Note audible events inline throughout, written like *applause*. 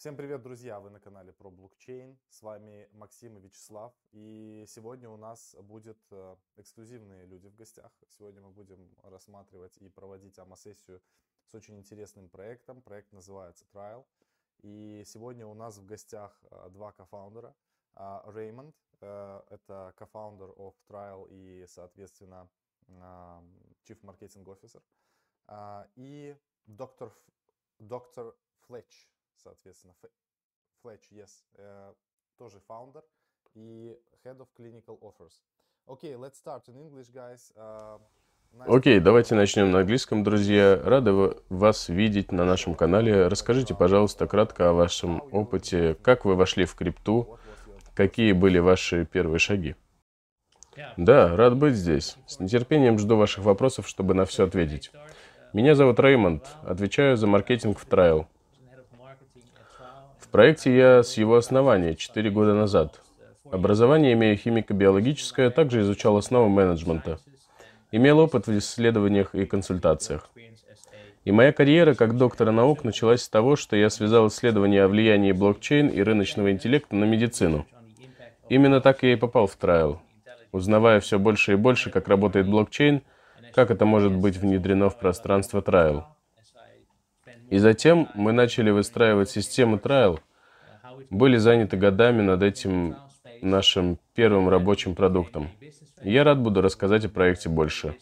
Всем привет, друзья! Вы на канале про блокчейн. С вами Максим и Вячеслав. И сегодня у нас будет э, эксклюзивные люди в гостях. Сегодня мы будем рассматривать и проводить АМА-сессию с очень интересным проектом. Проект называется Trial. И сегодня у нас в гостях э, два кофаундера. Реймонд, э, это кофаундер of Trial и, соответственно, Chief Marketing Officer. И доктор, доктор Флетч, соответственно, Fletch, yes, uh, тоже founder и Head of Clinical Offers. Okay, let's start in English, guys. Uh, Окей, давайте начнем на английском, друзья. Рады вас видеть на нашем канале. Расскажите, пожалуйста, кратко о вашем опыте. Как вы вошли в крипту? Какие были ваши первые шаги? Да, рад быть здесь. С нетерпением жду ваших вопросов, чтобы на все ответить. Меня зовут Реймонд. Отвечаю за маркетинг в Trial проекте я с его основания 4 года назад. Образование имею химико-биологическое, также изучал основы менеджмента. Имел опыт в исследованиях и консультациях. И моя карьера как доктора наук началась с того, что я связал исследования о влиянии блокчейн и рыночного интеллекта на медицину. Именно так я и попал в трайл. Узнавая все больше и больше, как работает блокчейн, как это может быть внедрено в пространство трайл. И затем мы начали выстраивать систему Trial. Были заняты годами над этим нашим первым рабочим продуктом. я рад буду рассказать о проекте больше.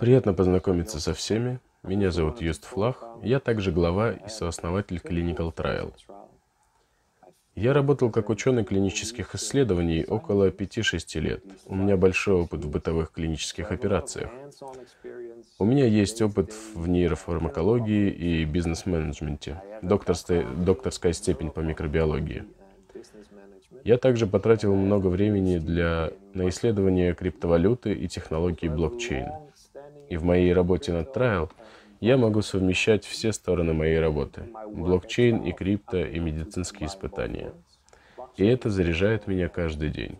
Приятно познакомиться со всеми. Меня зовут Юст Флах. Я также глава и сооснователь Clinical Trial. Я работал как ученый клинических исследований около 5-6 лет. У меня большой опыт в бытовых клинических операциях. У меня есть опыт в нейрофармакологии и бизнес-менеджменте, докторская, степень по микробиологии. Я также потратил много времени для, на исследование криптовалюты и технологий блокчейн. И в моей работе над Trial я могу совмещать все стороны моей работы – блокчейн и крипто и медицинские испытания. И это заряжает меня каждый день.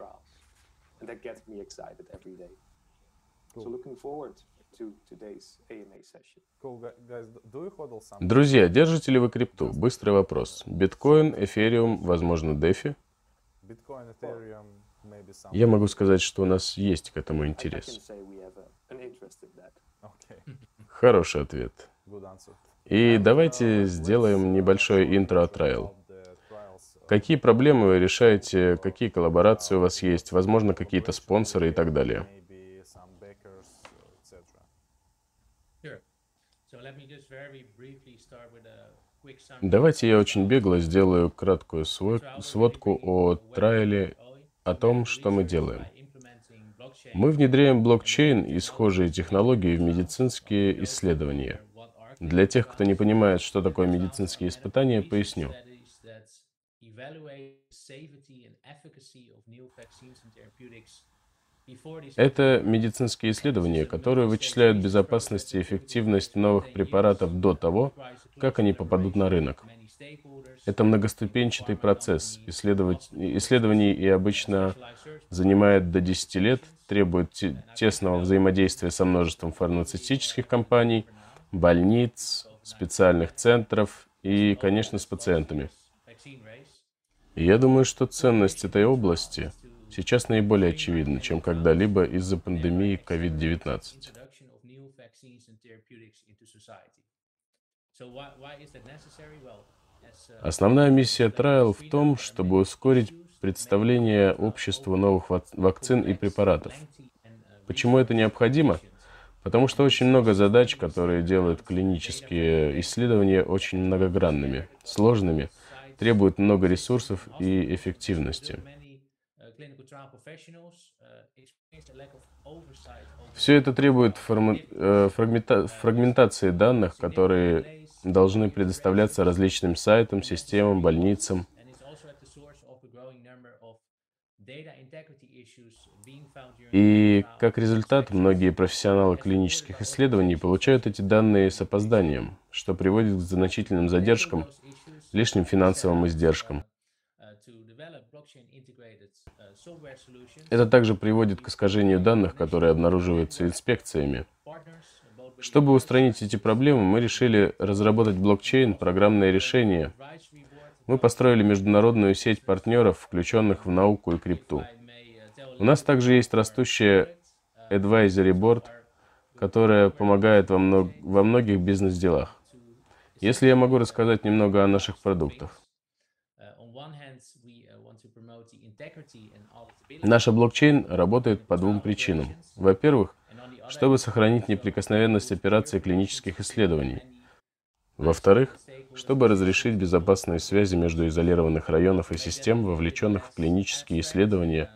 Друзья, держите ли вы крипту? Быстрый вопрос. Биткоин, эфириум, возможно, дефи? Я могу сказать, что у нас есть к этому интерес. *laughs* Хороший ответ. И давайте сделаем небольшой интро-трайл. Какие проблемы вы решаете, какие коллаборации у вас есть, возможно, какие-то спонсоры и так далее. Давайте я очень бегло сделаю краткую сводку о трайле, о том, что мы делаем. Мы внедряем блокчейн и схожие технологии в медицинские исследования. Для тех, кто не понимает, что такое медицинские испытания, поясню. Это медицинские исследования, которые вычисляют безопасность и эффективность новых препаратов до того, как они попадут на рынок. Это многоступенчатый процесс. Исследовать, исследований и обычно занимает до 10 лет, требует тесного взаимодействия со множеством фармацевтических компаний, больниц, специальных центров и, конечно, с пациентами. я думаю, что ценность этой области сейчас наиболее очевидна, чем когда-либо из-за пандемии COVID-19. Основная миссия Trial в том, чтобы ускорить представление обществу новых вакцин и препаратов. Почему это необходимо? Потому что очень много задач, которые делают клинические исследования очень многогранными, сложными, требуют много ресурсов и эффективности. Все это требует э, фрагментации данных, которые должны предоставляться различным сайтам, системам, больницам. И как результат, многие профессионалы клинических исследований получают эти данные с опозданием, что приводит к значительным задержкам, лишним финансовым издержкам. Это также приводит к искажению данных, которые обнаруживаются инспекциями. Чтобы устранить эти проблемы, мы решили разработать блокчейн, программное решение. Мы построили международную сеть партнеров, включенных в науку и крипту. У нас также есть растущая Advisory Board, которая помогает во, мног... во многих бизнес-делах. Если я могу рассказать немного о наших продуктах. Наша блокчейн работает по двум причинам. Во-первых, чтобы сохранить неприкосновенность операций клинических исследований. Во-вторых, чтобы разрешить безопасные связи между изолированных районов и систем, вовлеченных в клинические исследования.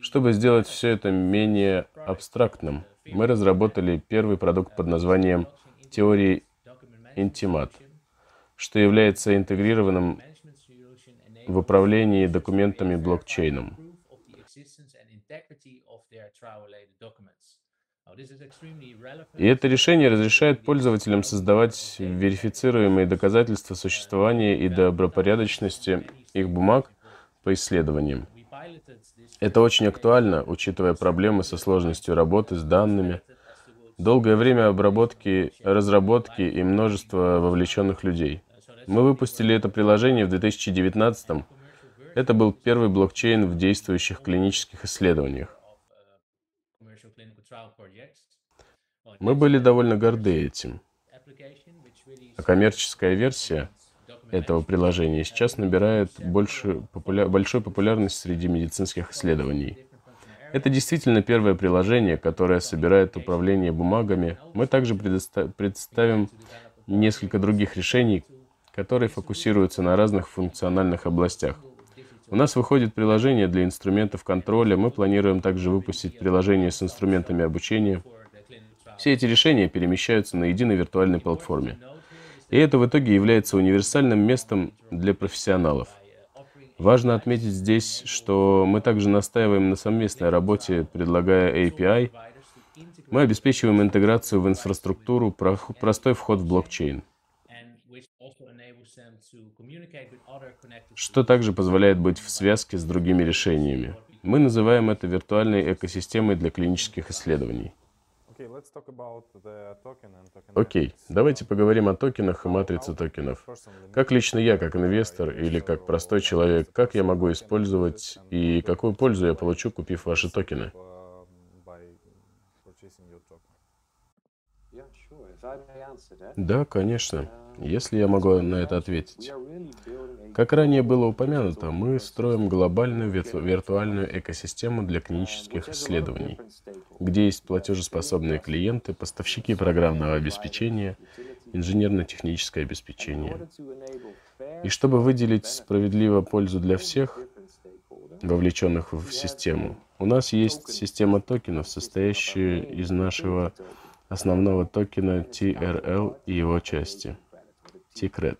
Чтобы сделать все это менее абстрактным, мы разработали первый продукт под названием «Теории Intimat», что является интегрированным в управлении документами блокчейном. И это решение разрешает пользователям создавать верифицируемые доказательства существования и добропорядочности их бумаг по исследованиям. Это очень актуально, учитывая проблемы со сложностью работы с данными, долгое время обработки, разработки и множество вовлеченных людей. Мы выпустили это приложение в 2019 -м. Это был первый блокчейн в действующих клинических исследованиях. Мы были довольно горды этим. А коммерческая версия этого приложения сейчас набирает больше, популя... большой популярность среди медицинских исследований. Это действительно первое приложение, которое собирает управление бумагами. Мы также предоста... представим несколько других решений, которые фокусируются на разных функциональных областях. У нас выходит приложение для инструментов контроля. Мы планируем также выпустить приложение с инструментами обучения – все эти решения перемещаются на единой виртуальной платформе. И это в итоге является универсальным местом для профессионалов. Важно отметить здесь, что мы также настаиваем на совместной работе, предлагая API. Мы обеспечиваем интеграцию в инфраструктуру, простой вход в блокчейн. Что также позволяет быть в связке с другими решениями. Мы называем это виртуальной экосистемой для клинических исследований. Окей, давайте поговорим о токенах и матрице токенов. Как лично я, как инвестор или как простой человек, как я могу использовать и какую пользу я получу, купив ваши токены? Да, конечно, если я могу на это ответить. Как ранее было упомянуто, мы строим глобальную виртуальную экосистему для клинических исследований, где есть платежеспособные клиенты, поставщики программного обеспечения, инженерно-техническое обеспечение. И чтобы выделить справедливо пользу для всех, вовлеченных в систему, у нас есть система токенов, состоящая из нашего основного токена TRL и его части, Secret.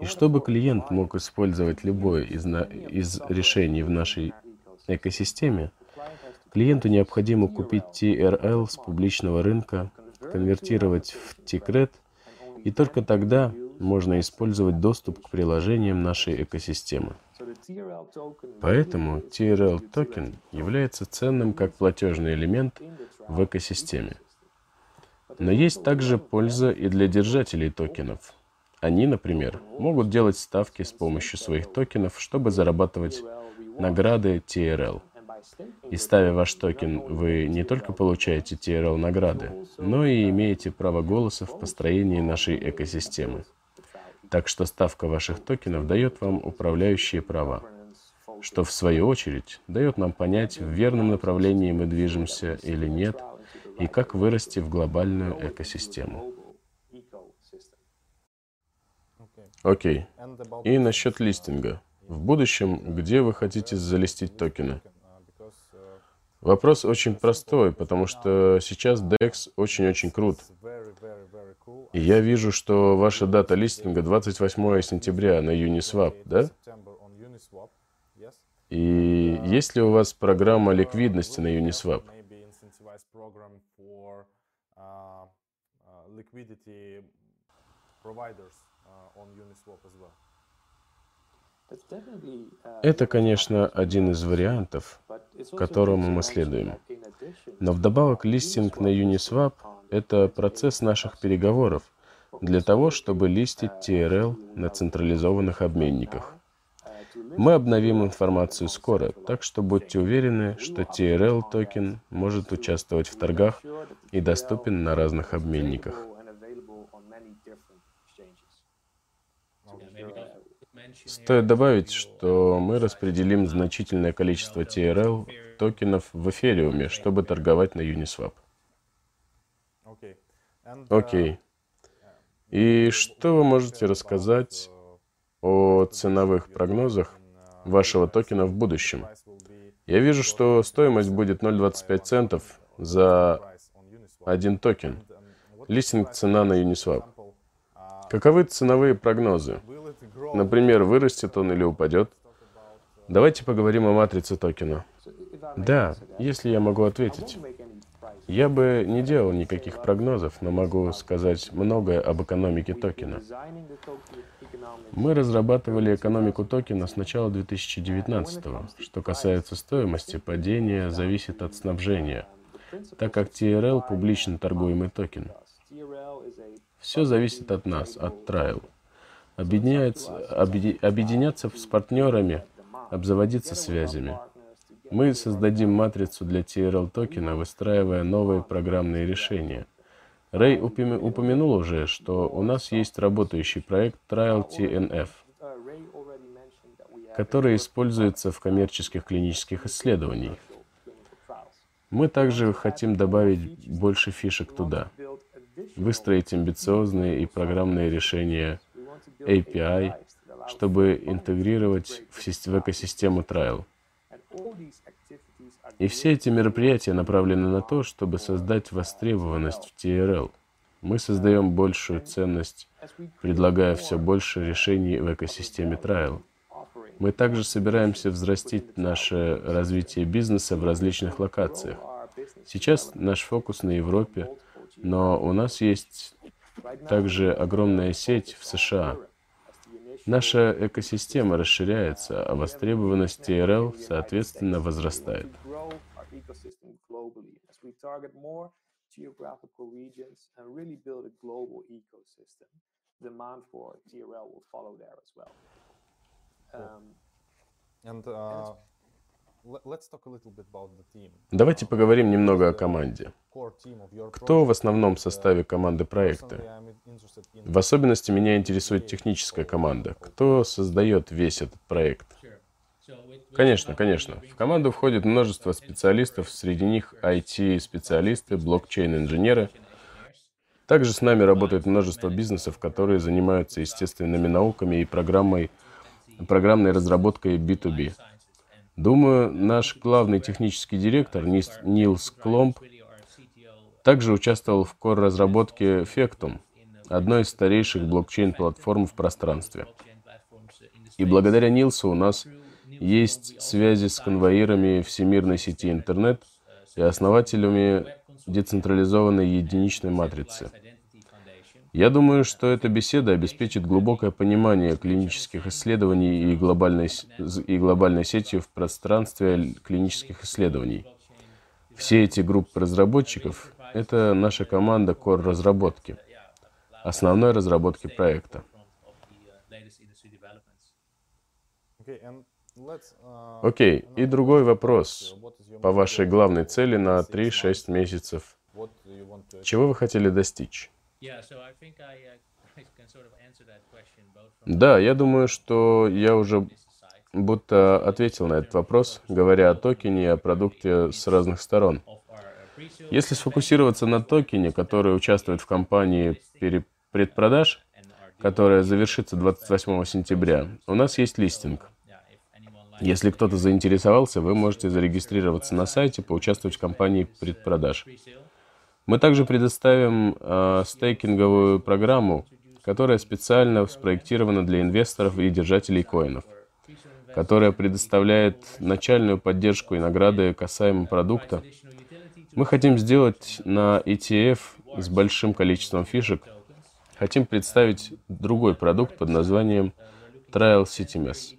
И чтобы клиент мог использовать любое из, на, из решений в нашей экосистеме, клиенту необходимо купить TRL с публичного рынка, конвертировать в Secret, и только тогда можно использовать доступ к приложениям нашей экосистемы. Поэтому TRL токен является ценным как платежный элемент в экосистеме. Но есть также польза и для держателей токенов. Они, например, могут делать ставки с помощью своих токенов, чтобы зарабатывать награды TRL. И ставя ваш токен, вы не только получаете TRL награды, но и имеете право голоса в построении нашей экосистемы. Так что ставка ваших токенов дает вам управляющие права, что в свою очередь дает нам понять, в верном направлении мы движемся или нет, и как вырасти в глобальную экосистему. Окей. И насчет листинга. В будущем, где вы хотите залистить токены? Вопрос очень простой, потому что сейчас DEX очень-очень крут. Я вижу, что ваша дата листинга 28 сентября на Uniswap, да? И есть ли у вас программа ликвидности на Uniswap? Это, конечно, один из вариантов, которому мы следуем. Но вдобавок листинг на Uniswap — это процесс наших переговоров для того, чтобы листить TRL на централизованных обменниках. Мы обновим информацию скоро, так что будьте уверены, что TRL токен может участвовать в торгах и доступен на разных обменниках. Стоит добавить, что мы распределим значительное количество TRL токенов в эфириуме, чтобы торговать на Uniswap. Окей. И что вы можете рассказать о ценовых прогнозах вашего токена в будущем? Я вижу, что стоимость будет 0.25 центов за один токен. Листинг цена на Uniswap. Каковы ценовые прогнозы? Например, вырастет он или упадет? Давайте поговорим о матрице токена. Да, если я могу ответить. Я бы не делал никаких прогнозов, но могу сказать многое об экономике токена. Мы разрабатывали экономику токена с начала 2019 -го. Что касается стоимости, падение зависит от снабжения, так как TRL – публично торгуемый токен. Все зависит от нас, от Trial. Объединяться, объединяться с партнерами, обзаводиться связями – мы создадим матрицу для TRL токена, выстраивая новые программные решения. Рэй упомянул уже, что у нас есть работающий проект Trial TNF, который используется в коммерческих клинических исследованиях. Мы также хотим добавить больше фишек туда, выстроить амбициозные и программные решения API, чтобы интегрировать в, экосистему Trial. И все эти мероприятия направлены на то, чтобы создать востребованность в TRL. Мы создаем большую ценность, предлагая все больше решений в экосистеме Trial. Мы также собираемся взрастить наше развитие бизнеса в различных локациях. Сейчас наш фокус на Европе, но у нас есть также огромная сеть в США, Наша экосистема расширяется, а востребованность TRL, соответственно, возрастает. And, uh, Давайте поговорим немного о команде. Кто в основном составе команды проекта? В особенности меня интересует техническая команда. Кто создает весь этот проект? Конечно, конечно. В команду входит множество специалистов, среди них IT-специалисты, блокчейн-инженеры. Также с нами работает множество бизнесов, которые занимаются естественными науками и программой, программной разработкой B2B. Думаю, наш главный технический директор Нилс Кломп также участвовал в кор-разработке Fectum, одной из старейших блокчейн-платформ в пространстве. И благодаря Нилсу у нас есть связи с конвоирами всемирной сети интернет и основателями децентрализованной единичной матрицы – я думаю, что эта беседа обеспечит глубокое понимание клинических исследований и глобальной, и глобальной сети в пространстве клинических исследований. Все эти группы разработчиков — это наша команда Core разработки, основной разработки проекта. Окей, okay, и другой вопрос по вашей главной цели на 3-6 месяцев. Чего вы хотели достичь? *laughs* Да, я думаю, что я уже будто ответил на этот вопрос, говоря о токене и о продукте с разных сторон. Если сфокусироваться на токене, который участвует в кампании предпродаж, которая завершится 28 сентября, у нас есть листинг. Если кто-то заинтересовался, вы можете зарегистрироваться на сайте, поучаствовать в кампании предпродаж. Мы также предоставим э, стейкинговую программу, которая специально спроектирована для инвесторов и держателей коинов, которая предоставляет начальную поддержку и награды касаемо продукта. Мы хотим сделать на ETF с большим количеством фишек, хотим представить другой продукт под названием Trial CTMS.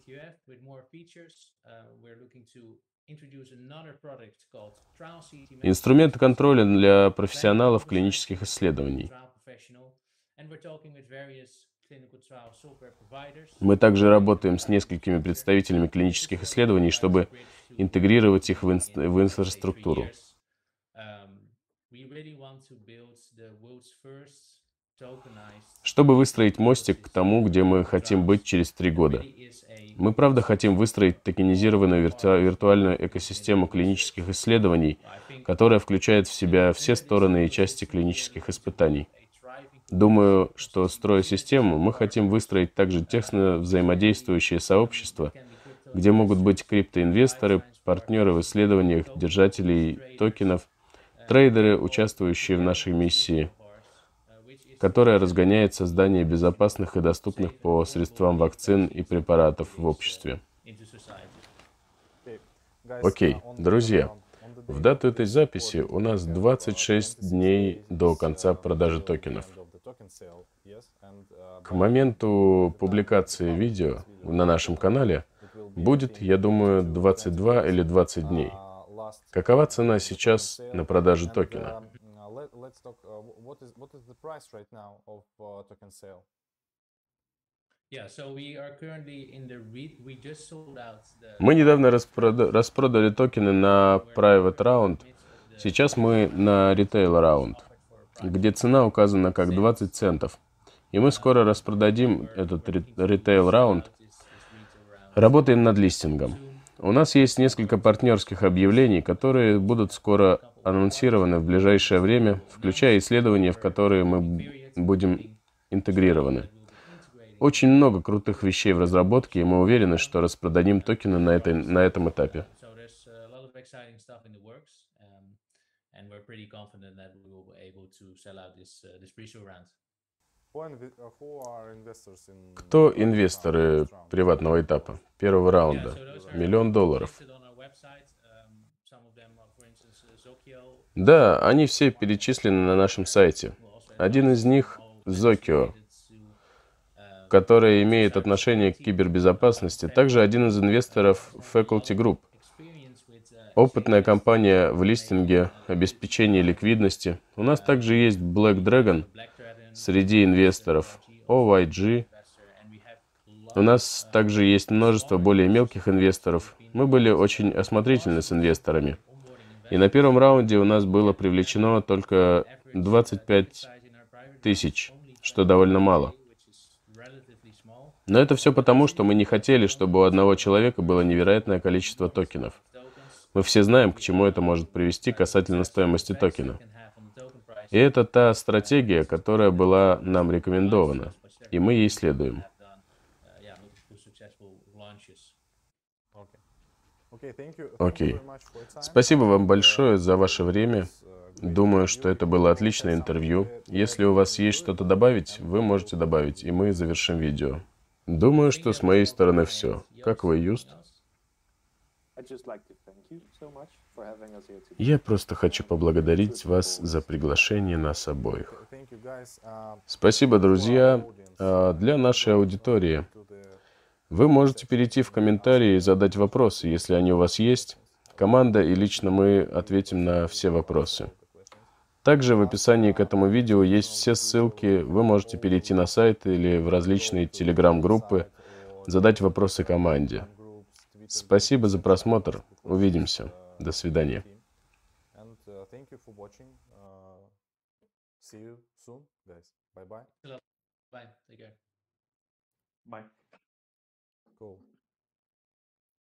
Инструменты контроля для профессионалов клинических исследований. Мы также работаем с несколькими представителями клинических исследований, чтобы интегрировать их в, инс в инфраструктуру. Чтобы выстроить мостик к тому, где мы хотим быть через три года. Мы правда хотим выстроить токенизированную вирту виртуальную экосистему клинических исследований, которая включает в себя все стороны и части клинических испытаний. Думаю, что строя систему, мы хотим выстроить также тесно взаимодействующие сообщества, где могут быть криптоинвесторы, партнеры в исследованиях, держателей токенов, трейдеры, участвующие в нашей миссии, которая разгоняет создание безопасных и доступных по средствам вакцин и препаратов в обществе. Окей, друзья, в дату этой записи у нас 26 дней до конца продажи токенов. К моменту публикации видео на нашем канале будет, я думаю, 22 или 20 дней. Какова цена сейчас на продажу токена? Мы недавно распрода распродали токены на Private Round. Сейчас мы на Retail Round где цена указана как 20 центов. И мы скоро распродадим этот ритейл раунд. Работаем над листингом. У нас есть несколько партнерских объявлений, которые будут скоро анонсированы в ближайшее время, включая исследования, в которые мы будем интегрированы. Очень много крутых вещей в разработке, и мы уверены, что распродадим токены на, этой, на этом этапе and we're pretty confident that we will be able to sell out this, uh, this pre-show round. Кто инвесторы приватного этапа, первого раунда? Миллион долларов. Да, они все перечислены на нашем сайте. Один из них — Zokio, который имеет отношение к кибербезопасности. Также один из инвесторов — Faculty Group — Опытная компания в листинге, обеспечении ликвидности. У нас также есть Black Dragon среди инвесторов, OYG. У нас также есть множество более мелких инвесторов. Мы были очень осмотрительны с инвесторами. И на первом раунде у нас было привлечено только 25 тысяч, что довольно мало. Но это все потому, что мы не хотели, чтобы у одного человека было невероятное количество токенов. Мы все знаем, к чему это может привести касательно стоимости токена. И это та стратегия, которая была нам рекомендована, и мы ей следуем. Окей. Спасибо вам большое за ваше время. Думаю, что это было отличное интервью. Если у вас есть что-то добавить, вы можете добавить, и мы завершим видео. Думаю, что с моей стороны все. Как вы, Юст? Я просто хочу поблагодарить вас за приглашение нас обоих. Спасибо, друзья. А, для нашей аудитории вы можете перейти в комментарии и задать вопросы, если они у вас есть. Команда и лично мы ответим на все вопросы. Также в описании к этому видео есть все ссылки. Вы можете перейти на сайт или в различные телеграм-группы, задать вопросы команде. Спасибо за просмотр. Увидимся. До свидания. See you soon, guys. Bye bye. Bye. Take care. Bye. Cool.